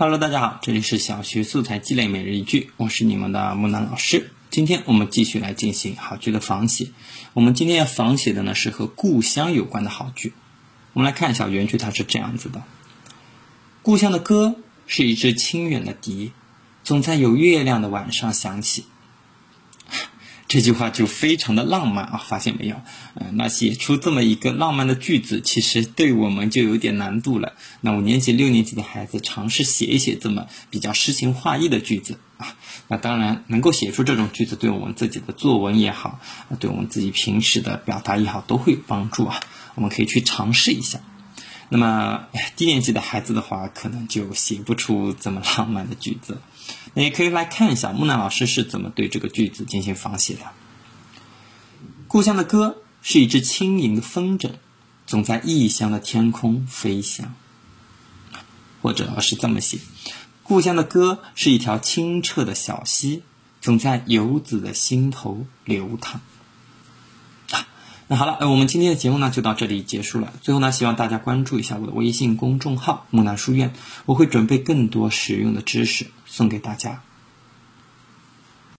Hello，大家好，这里是小学素材积累每日一句，我是你们的木兰老师。今天我们继续来进行好句的仿写。我们今天要仿写的呢是和故乡有关的好句。我们来看一下原句，它是这样子的：故乡的歌是一支清远的笛，总在有月亮的晚上响起。这句话就非常的浪漫啊，发现没有？嗯，那写出这么一个浪漫的句子，其实对我们就有点难度了。那五年级、六年级的孩子尝试写一写这么比较诗情画意的句子啊，那当然能够写出这种句子，对我们自己的作文也好，对我们自己平时的表达也好，都会有帮助啊。我们可以去尝试一下。那么低年级的孩子的话，可能就写不出这么浪漫的句子。那也可以来看一下木兰老师是怎么对这个句子进行仿写的。故乡的歌是一只轻盈的风筝，总在异乡的天空飞翔。或者是这么写：故乡的歌是一条清澈的小溪，总在游子的心头流淌。那好了，呃，我们今天的节目呢就到这里结束了。最后呢，希望大家关注一下我的微信公众号“木兰书院”，我会准备更多实用的知识送给大家。